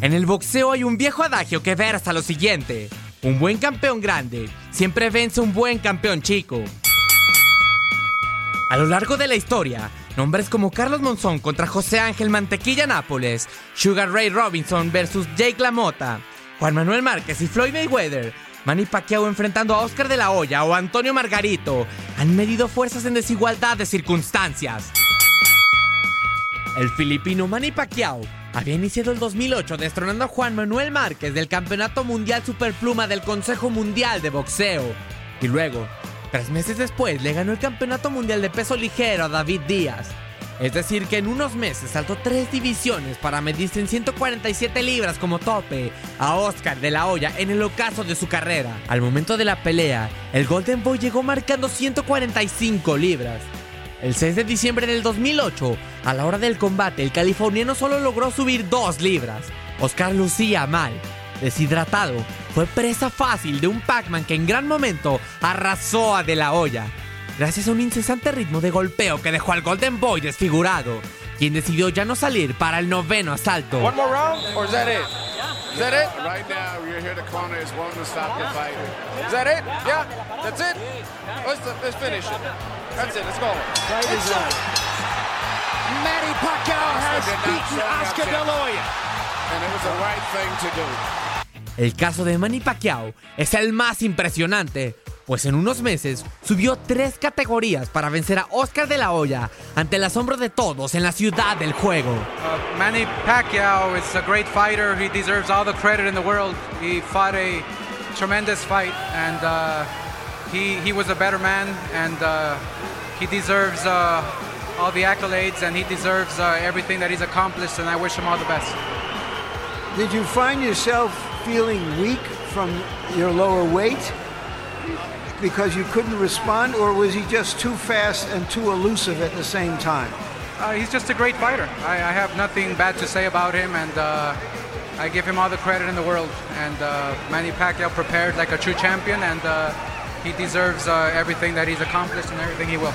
En el boxeo hay un viejo adagio que versa lo siguiente. Un buen campeón grande siempre vence un buen campeón chico. A lo largo de la historia, nombres como Carlos Monzón contra José Ángel Mantequilla Nápoles, Sugar Ray Robinson versus Jake LaMotta, Juan Manuel Márquez y Floyd Mayweather, Manny Pacquiao enfrentando a Oscar de la Hoya o Antonio Margarito, han medido fuerzas en desigualdad de circunstancias. El filipino Manny Pacquiao había iniciado el 2008 destronando a Juan Manuel Márquez del Campeonato Mundial Superpluma del Consejo Mundial de Boxeo. Y luego, tres meses después, le ganó el Campeonato Mundial de Peso Ligero a David Díaz. Es decir, que en unos meses saltó tres divisiones para medirse en 147 libras como tope a Oscar de la Hoya en el ocaso de su carrera. Al momento de la pelea, el Golden Boy llegó marcando 145 libras. El 6 de diciembre del 2008, a la hora del combate, el californiano solo logró subir 2 libras. Oscar lucía mal. Deshidratado, fue presa fácil de un Pac-Man que en gran momento arrasó a De La Hoya. Gracias a un incesante ritmo de golpeo que dejó al Golden Boy desfigurado, quien decidió ya no salir para el noveno asalto. One more round, or is that it? Is that it? Right now, you're here. The corner is one to stop the fight. Is that it? Yeah, that's it. Let's, let's finish it. That's it. Let's go. It's up. Manny Pacquiao has beaten Oscar De La Hoya. And it was the right thing to do. El caso de Manny Pacquiao es el más impresionante, pues en unos meses subió tres categorías para vencer a Oscar de la Hoya ante el asombro de todos en la ciudad del juego. Uh, Manny Pacquiao is a great fighter. He deserves all the credit in the world. He fought a tremendous fight, and uh, he he was a better man, and uh, he deserves uh, all the accolades, and he deserves uh, everything that he's accomplished. And I wish him all the best. Did you find yourself feeling weak from your lower weight because you couldn't respond, or was he just too fast and too elusive at the same time? Uh, he's just a great fighter. I, I have nothing bad to say about him, and uh, I give him all the credit in the world. And uh, Manny Pacquiao prepared like a true champion, and uh, he deserves uh, everything that he's accomplished and everything he will.